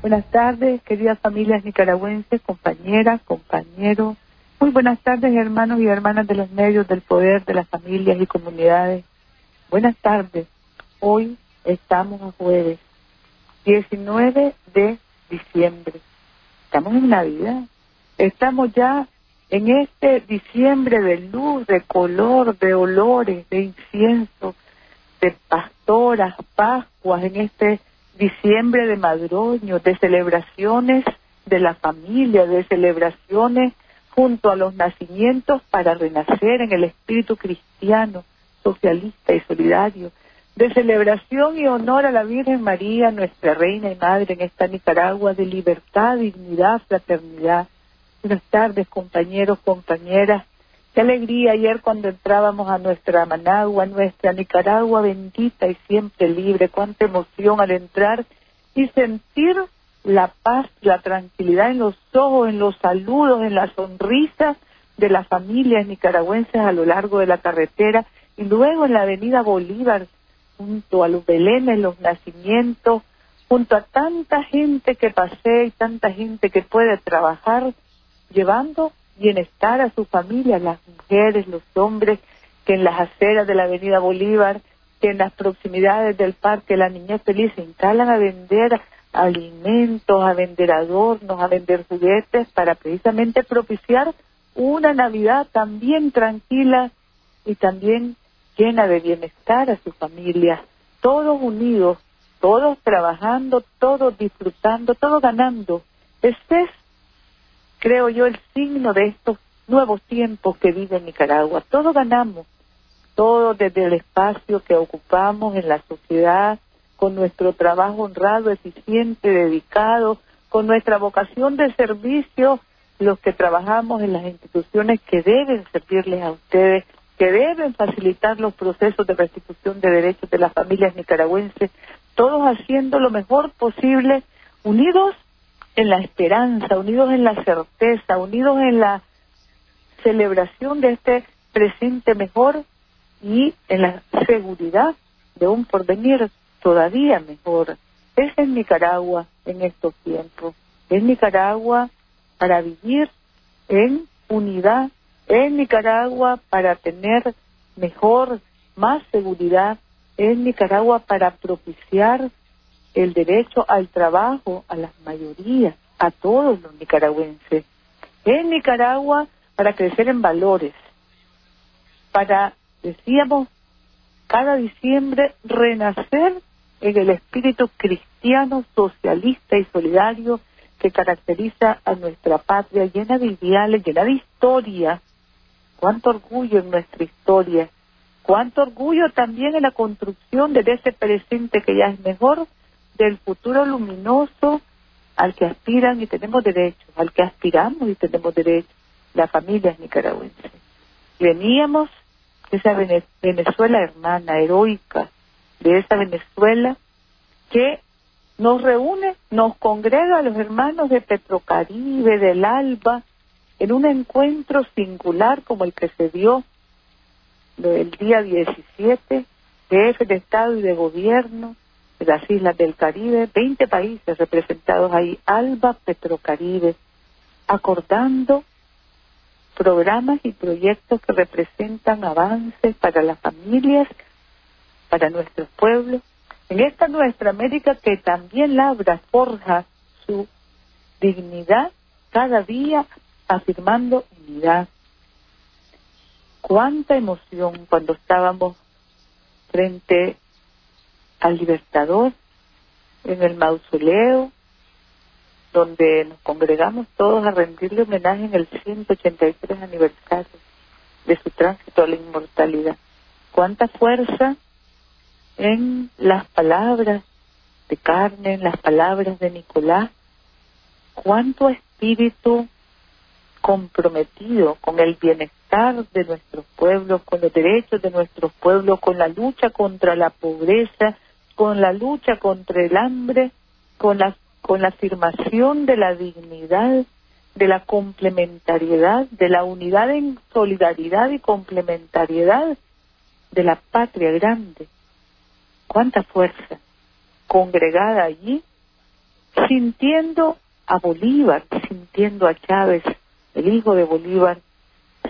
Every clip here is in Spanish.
Buenas tardes, queridas familias nicaragüenses, compañeras, compañeros. Muy buenas tardes, hermanos y hermanas de los medios del poder de las familias y comunidades. Buenas tardes. Hoy estamos a jueves 19 de diciembre. Estamos en Navidad. Estamos ya en este diciembre de luz, de color, de olores, de incienso, de pastoras, pascuas, en este diciembre de madroño, de celebraciones de la familia, de celebraciones junto a los nacimientos para renacer en el espíritu cristiano, socialista y solidario, de celebración y honor a la Virgen María, nuestra Reina y Madre en esta Nicaragua de libertad, dignidad, fraternidad. Buenas tardes, compañeros, compañeras. Qué alegría ayer cuando entrábamos a nuestra Managua, nuestra Nicaragua bendita y siempre libre. Cuánta emoción al entrar y sentir la paz, la tranquilidad en los ojos, en los saludos, en las sonrisas de las familias nicaragüenses a lo largo de la carretera y luego en la avenida Bolívar, junto a los belenes, los nacimientos, junto a tanta gente que pasé y tanta gente que puede trabajar llevando bienestar a su familia, las mujeres, los hombres, que en las aceras de la avenida Bolívar, que en las proximidades del parque La Niñez Feliz se instalan a vender alimentos, a vender adornos, a vender juguetes para precisamente propiciar una Navidad también tranquila y también llena de bienestar a su familia, todos unidos, todos trabajando, todos disfrutando, todos ganando. Es, creo yo, el signo de estos nuevos tiempos que vive Nicaragua. Todos ganamos, todos desde el espacio que ocupamos en la sociedad, con nuestro trabajo honrado, eficiente, dedicado, con nuestra vocación de servicio, los que trabajamos en las instituciones que deben servirles a ustedes, que deben facilitar los procesos de restitución de derechos de las familias nicaragüenses, todos haciendo lo mejor posible, unidos en la esperanza, unidos en la certeza, unidos en la celebración de este presente mejor y en la seguridad de un porvenir todavía mejor. Es en Nicaragua en estos tiempos. Es Nicaragua para vivir en unidad. Es Nicaragua para tener mejor, más seguridad. Es Nicaragua para propiciar el derecho al trabajo a las mayorías, a todos los nicaragüenses. Es Nicaragua para crecer en valores, para, decíamos, cada diciembre renacer en el espíritu cristiano, socialista y solidario que caracteriza a nuestra patria llena de ideales, llena de historia. Cuánto orgullo en nuestra historia, cuánto orgullo también en la construcción de ese presente que ya es mejor, del futuro luminoso al que aspiran y tenemos derecho, al que aspiramos y tenemos derecho, las familias nicaragüenses. Veníamos de esa Venezuela hermana, heroica, de esa Venezuela que nos reúne, nos congrega a los hermanos de Petrocaribe, del Alba, en un encuentro singular como el que se dio el día 17, jefe de Estado y de Gobierno de las Islas del Caribe, 20 países representados ahí, Alba Petrocaribe, acordando programas y proyectos que representan avances para las familias para nuestros pueblos, en esta nuestra América que también labra, forja su dignidad cada día afirmando unidad. Cuánta emoción cuando estábamos frente al libertador en el mausoleo, donde nos congregamos todos a rendirle homenaje en el 183 aniversario de su tránsito a la inmortalidad. Cuánta fuerza en las palabras de Carmen, las palabras de Nicolás, cuánto espíritu comprometido con el bienestar de nuestros pueblos, con los derechos de nuestros pueblos, con la lucha contra la pobreza, con la lucha contra el hambre, con la, con la afirmación de la dignidad, de la complementariedad, de la unidad en solidaridad y complementariedad de la patria grande. Cuánta fuerza congregada allí, sintiendo a Bolívar, sintiendo a Chávez, el hijo de Bolívar,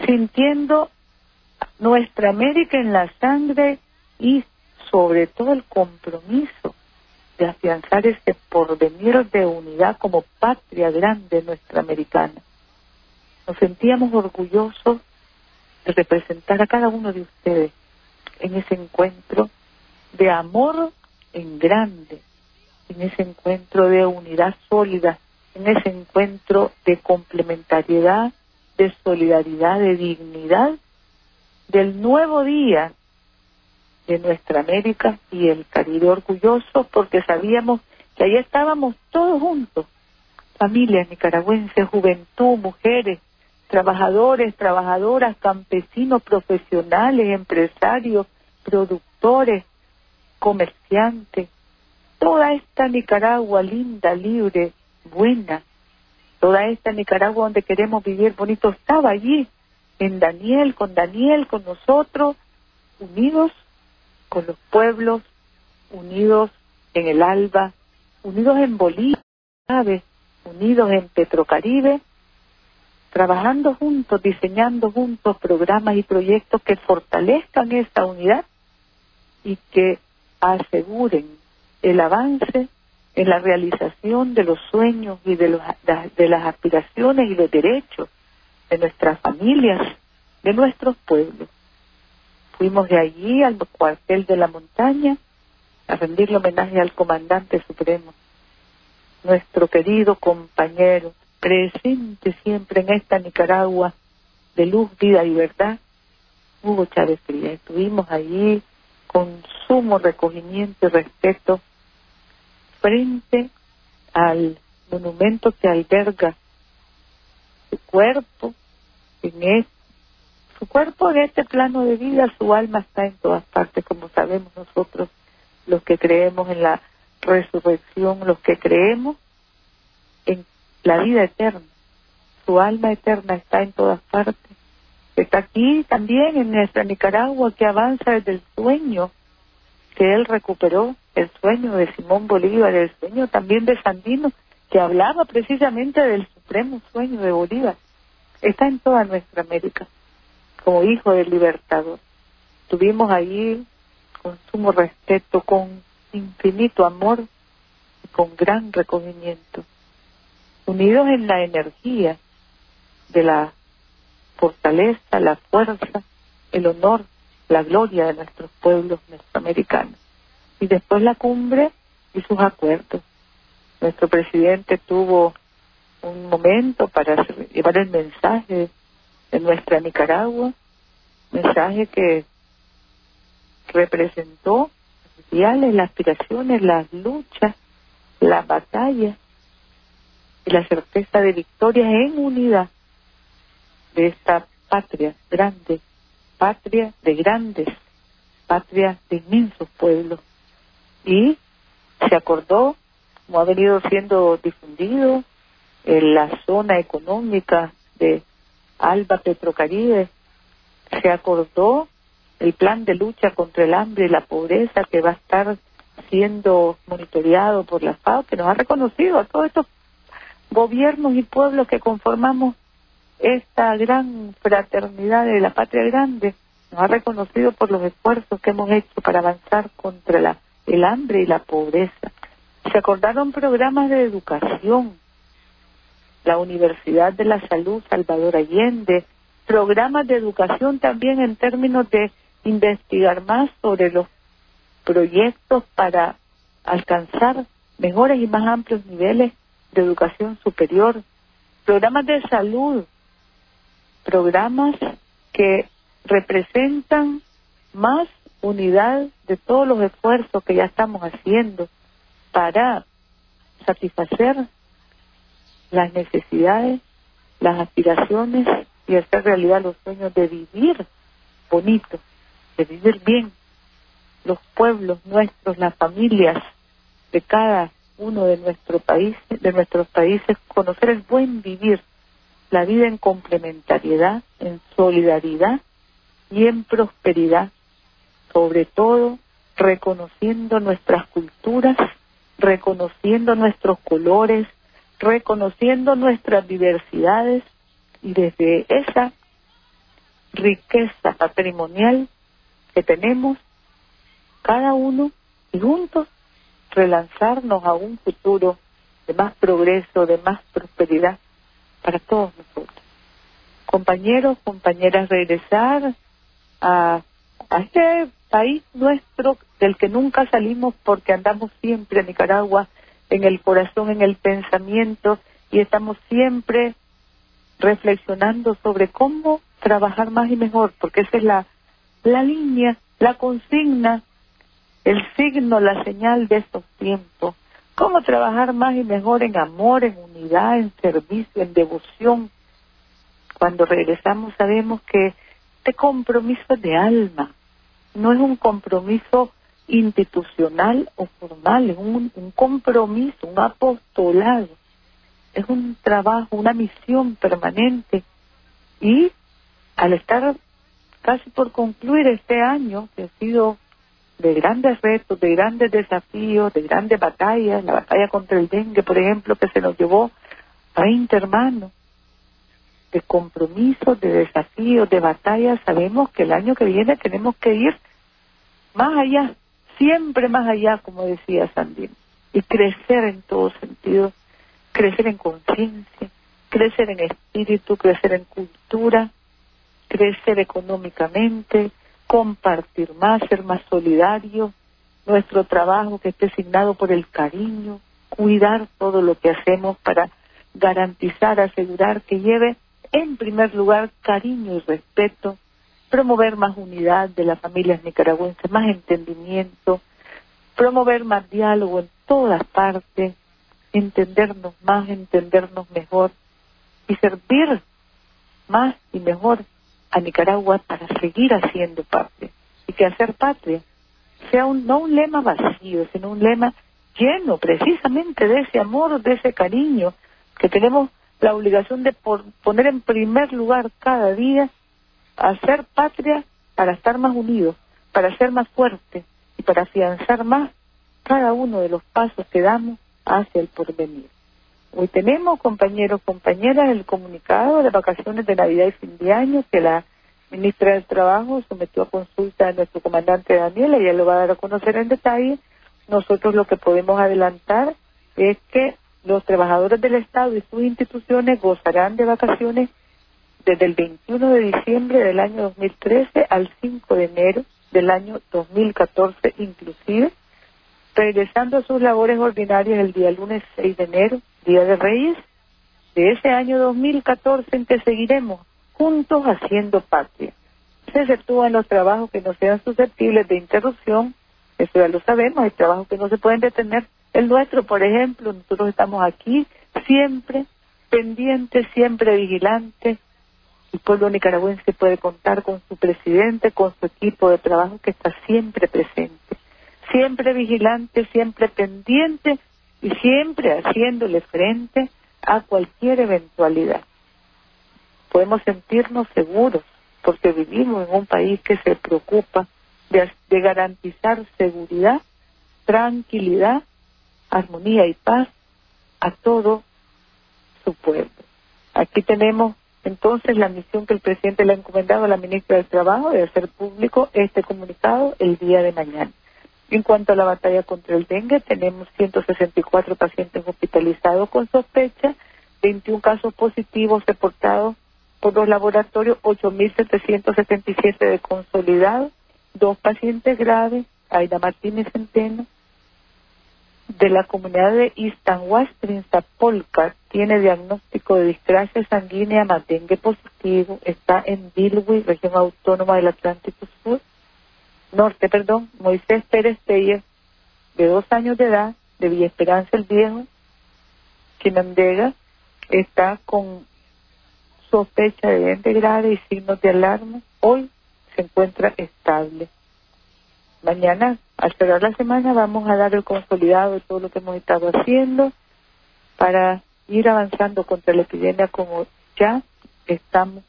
sintiendo nuestra América en la sangre y sobre todo el compromiso de afianzar este porvenir de unidad como patria grande nuestra americana. Nos sentíamos orgullosos de representar a cada uno de ustedes en ese encuentro de amor en grande, en ese encuentro de unidad sólida, en ese encuentro de complementariedad, de solidaridad, de dignidad, del nuevo día de nuestra América y el Caribe orgulloso porque sabíamos que ahí estábamos todos juntos, familias nicaragüenses, juventud, mujeres, trabajadores, trabajadoras, campesinos, profesionales, empresarios, productores, comerciantes, toda esta Nicaragua linda, libre, buena, toda esta Nicaragua donde queremos vivir bonito, estaba allí, en Daniel, con Daniel, con nosotros, unidos con los pueblos, unidos en el ALBA, unidos en Bolivia, unidos en Petrocaribe, trabajando juntos, diseñando juntos programas y proyectos que fortalezcan esta unidad y que aseguren el avance en la realización de los sueños y de, los, de las aspiraciones y los derechos de nuestras familias, de nuestros pueblos. Fuimos de allí al cuartel de la montaña a rendirle homenaje al comandante supremo, nuestro querido compañero, presente siempre en esta Nicaragua de luz, vida y verdad, Hugo Chávez Frías. Estuvimos allí con sumo recogimiento y respeto frente al monumento que alberga su cuerpo en este su cuerpo en este plano de vida, su alma está en todas partes, como sabemos nosotros, los que creemos en la resurrección, los que creemos en la vida eterna. Su alma eterna está en todas partes. Está aquí también en nuestra Nicaragua que avanza desde el sueño que él recuperó, el sueño de Simón Bolívar, el sueño también de Sandino, que hablaba precisamente del supremo sueño de Bolívar. Está en toda nuestra América como hijo del libertador. Tuvimos allí con sumo respeto, con infinito amor y con gran recogimiento, unidos en la energía de la fortaleza, la fuerza, el honor, la gloria de nuestros pueblos mesoamericanos. Y después la cumbre y sus acuerdos. Nuestro presidente tuvo un momento para llevar el mensaje de nuestra Nicaragua, mensaje que representó las aspiraciones, las luchas, las batallas y la certeza de victoria en unidad de esta patria grande, patria de grandes, patria de inmensos pueblos. Y se acordó, como ha venido siendo difundido, en la zona económica de Alba Petrocaribe, se acordó el plan de lucha contra el hambre y la pobreza que va a estar siendo monitoreado por la FAO, que nos ha reconocido a todos estos gobiernos y pueblos que conformamos esta gran fraternidad de la patria grande, nos ha reconocido por los esfuerzos que hemos hecho para avanzar contra la, el hambre y la pobreza. Se acordaron programas de educación, la Universidad de la Salud Salvador Allende, programas de educación también en términos de investigar más sobre los proyectos para alcanzar mejores y más amplios niveles de educación superior, programas de salud, programas que representan más unidad de todos los esfuerzos que ya estamos haciendo para satisfacer las necesidades, las aspiraciones y hacer realidad los sueños de vivir bonito, de vivir bien. Los pueblos nuestros, las familias de cada uno de nuestros países, de nuestros países, conocer el buen vivir, la vida en complementariedad, en solidaridad y en prosperidad, sobre todo reconociendo nuestras culturas, reconociendo nuestros colores, reconociendo nuestras diversidades y desde esa riqueza patrimonial que tenemos, cada uno y juntos relanzarnos a un futuro de más progreso, de más prosperidad para todos nosotros. Compañeros, compañeras, regresar a, a este país nuestro del que nunca salimos porque andamos siempre en Nicaragua en el corazón, en el pensamiento y estamos siempre reflexionando sobre cómo trabajar más y mejor, porque esa es la, la línea, la consigna, el signo, la señal de estos tiempos. Cómo trabajar más y mejor en amor, en unidad, en servicio, en devoción. Cuando regresamos sabemos que este compromiso de alma no es un compromiso institucional o formal, es un, un compromiso, un apostolado, es un trabajo, una misión permanente. Y al estar casi por concluir este año, que ha sido de grandes retos, de grandes desafíos, de grandes batallas, la batalla contra el dengue, por ejemplo, que se nos llevó a 20 hermanos, de compromisos, de desafíos, de batallas, sabemos que el año que viene tenemos que ir más allá, siempre más allá, como decía Sandino, y crecer en todo sentido, crecer en conciencia, crecer en espíritu, crecer en cultura, crecer económicamente, compartir más, ser más solidario, nuestro trabajo que esté signado por el cariño, cuidar todo lo que hacemos para garantizar, asegurar que lleve en primer lugar cariño y respeto promover más unidad de las familias nicaragüenses, más entendimiento, promover más diálogo en todas partes, entendernos más, entendernos mejor y servir más y mejor a Nicaragua para seguir haciendo parte y que hacer patria sea un, no un lema vacío, sino un lema lleno precisamente de ese amor, de ese cariño que tenemos la obligación de poner en primer lugar cada día hacer patria para estar más unidos, para ser más fuertes y para afianzar más cada uno de los pasos que damos hacia el porvenir. Hoy tenemos, compañeros, compañeras, el comunicado de vacaciones de Navidad y fin de año que la ministra del Trabajo sometió a consulta a nuestro comandante Daniel, ella lo va a dar a conocer en detalle. Nosotros lo que podemos adelantar es que los trabajadores del Estado y sus instituciones gozarán de vacaciones desde el 21 de diciembre del año 2013 al 5 de enero del año 2014 inclusive, regresando a sus labores ordinarias el día lunes 6 de enero, Día de Reyes, de ese año 2014 en que seguiremos juntos haciendo patria. Se exceptúan los trabajos que no sean susceptibles de interrupción, eso ya lo sabemos, hay trabajos que no se pueden detener. El nuestro, por ejemplo, nosotros estamos aquí siempre pendientes, siempre vigilantes, el pueblo nicaragüense puede contar con su presidente, con su equipo de trabajo que está siempre presente, siempre vigilante, siempre pendiente y siempre haciéndole frente a cualquier eventualidad. Podemos sentirnos seguros porque vivimos en un país que se preocupa de, de garantizar seguridad, tranquilidad, armonía y paz a todo su pueblo. Aquí tenemos entonces, la misión que el presidente le ha encomendado a la ministra del Trabajo es hacer público este comunicado el día de mañana. En cuanto a la batalla contra el dengue, tenemos 164 pacientes hospitalizados con sospecha, 21 casos positivos reportados por los laboratorios, 8.777 de consolidado, dos pacientes graves, Aida Martínez Centeno, de la comunidad de Istanhuastrin-Zapolca tiene diagnóstico de discrasia sanguínea más dengue positivo, está en Bilwi, región autónoma del Atlántico Sur, Norte, perdón, Moisés Pérez Teyer, de dos años de edad, de Villa Esperanza el Viejo, Chinandega, está con sospecha de 20 grados y signos de alarma. Hoy se encuentra estable. Mañana, al cerrar la semana, vamos a dar el consolidado de todo lo que hemos estado haciendo para ir avanzando contra la epidemia como ya estamos,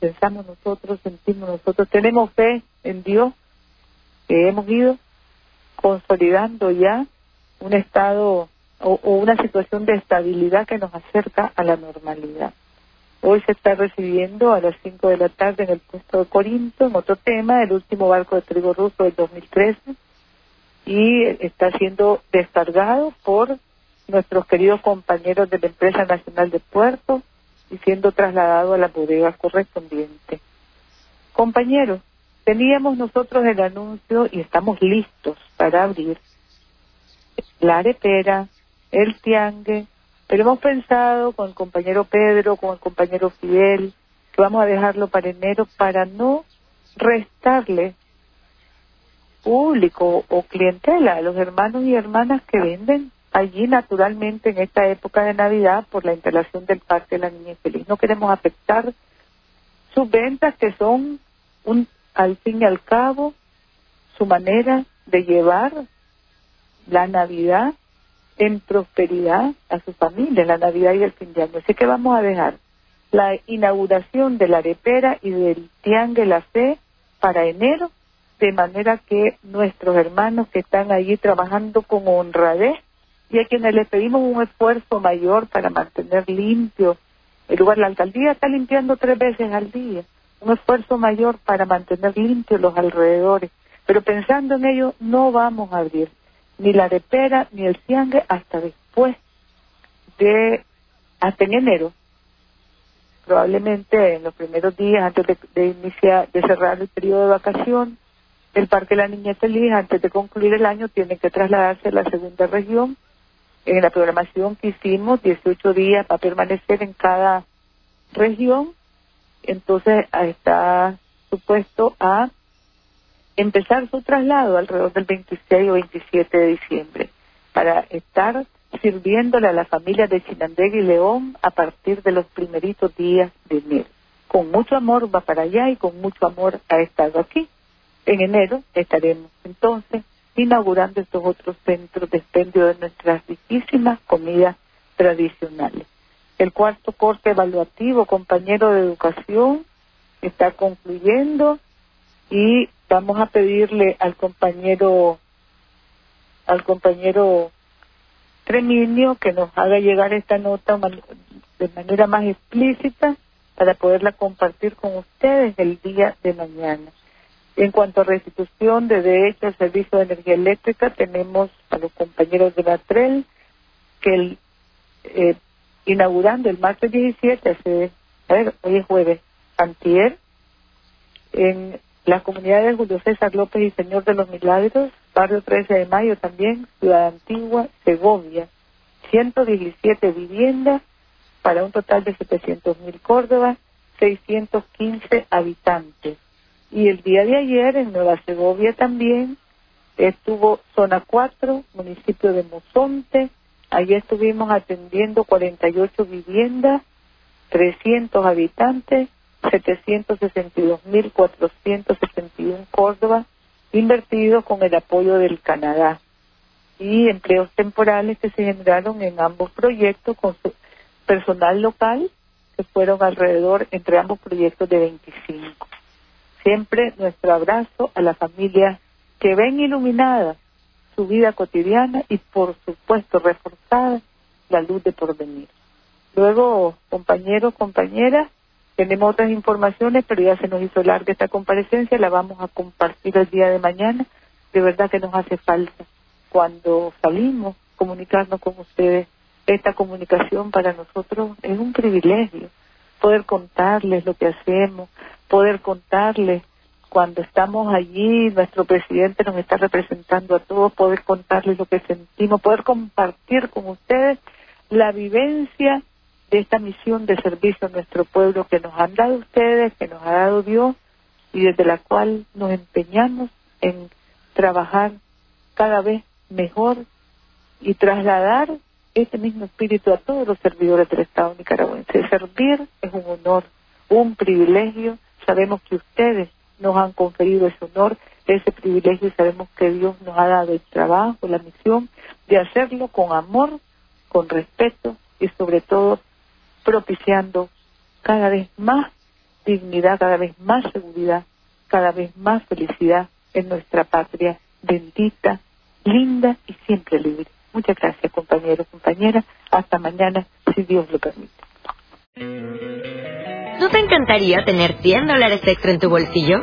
pensamos nosotros, sentimos nosotros, tenemos fe en Dios, que hemos ido consolidando ya un estado o, una situación de estabilidad que nos acerca a la normalidad. Hoy se está recibiendo a las 5 de la tarde en el puesto de Corinto, en otro tema, el último barco de trigo ruso del 2013, y está siendo descargado por nuestros queridos compañeros de la Empresa Nacional de Puertos y siendo trasladado a las bodegas correspondientes. Compañeros, teníamos nosotros el anuncio y estamos listos para abrir la arepera, el tiangue, pero hemos pensado con el compañero Pedro, con el compañero Fidel, que vamos a dejarlo para enero para no restarle público o clientela a los hermanos y hermanas que venden allí naturalmente en esta época de Navidad por la instalación del Parque de la Niña Feliz. No queremos afectar sus ventas que son un, al fin y al cabo su manera de llevar la Navidad en prosperidad a su familia, la Navidad y el fin de año. Así que vamos a dejar la inauguración de la arepera y del tiangue La Fe para enero, de manera que nuestros hermanos que están allí trabajando con honradez y a quienes les pedimos un esfuerzo mayor para mantener limpio el lugar, la alcaldía está limpiando tres veces al día, un esfuerzo mayor para mantener limpios los alrededores, pero pensando en ello no vamos a abrir ni la arepera ni el ciangue hasta después de, hasta en enero. Probablemente en los primeros días antes de, iniciar, de cerrar el periodo de vacación, el Parque La Niña Feliz, antes de concluir el año, tiene que trasladarse a la segunda región. En la programación que hicimos, 18 días para permanecer en cada región, entonces está supuesto a empezar su traslado alrededor del 26 o 27 de diciembre para estar sirviéndole a la familia de Chinandega y León a partir de los primeritos días de enero. Con mucho amor va para allá y con mucho amor ha estado aquí. En enero estaremos entonces inaugurando estos otros centros de expendio de nuestras riquísimas comidas tradicionales. El cuarto corte evaluativo, compañero de educación, está concluyendo y vamos a pedirle al compañero al compañero Treminio que nos haga llegar esta nota de manera más explícita para poderla compartir con ustedes el día de mañana. En cuanto a restitución de derecho al servicio de energía eléctrica, tenemos a los compañeros de la TREL que eh, inaugurando el martes 17, hace, a ver, hoy es jueves, antier, en las comunidades Julio César López y Señor de los Milagros, Barrio 13 de Mayo también, Ciudad Antigua, Segovia, 117 viviendas para un total de 700 mil Córdoba, 615 habitantes. Y el día de ayer en Nueva Segovia también estuvo zona 4, municipio de Mozonte, allí estuvimos atendiendo 48 viviendas, 300 habitantes 762.461 Córdoba invertidos con el apoyo del Canadá y empleos temporales que se generaron en ambos proyectos con su personal local que fueron alrededor entre ambos proyectos de 25. Siempre nuestro abrazo a la familia que ven iluminada su vida cotidiana y por supuesto reforzada la luz de porvenir. Luego, compañeros, compañeras, tenemos otras informaciones, pero ya se nos hizo larga esta comparecencia, la vamos a compartir el día de mañana. De verdad que nos hace falta cuando salimos comunicarnos con ustedes. Esta comunicación para nosotros es un privilegio, poder contarles lo que hacemos, poder contarles cuando estamos allí, nuestro presidente nos está representando a todos, poder contarles lo que sentimos, poder compartir con ustedes la vivencia de esta misión de servicio a nuestro pueblo que nos han dado ustedes, que nos ha dado Dios y desde la cual nos empeñamos en trabajar cada vez mejor y trasladar este mismo espíritu a todos los servidores del Estado nicaragüense. Servir es un honor, un privilegio. Sabemos que ustedes nos han conferido ese honor, ese privilegio sabemos que Dios nos ha dado el trabajo, la misión de hacerlo con amor, con respeto y sobre todo propiciando cada vez más dignidad, cada vez más seguridad, cada vez más felicidad en nuestra patria bendita, linda y siempre libre. Muchas gracias, compañeros, compañeras. Hasta mañana, si Dios lo permite. ¿No te encantaría tener 100 dólares extra en tu bolsillo?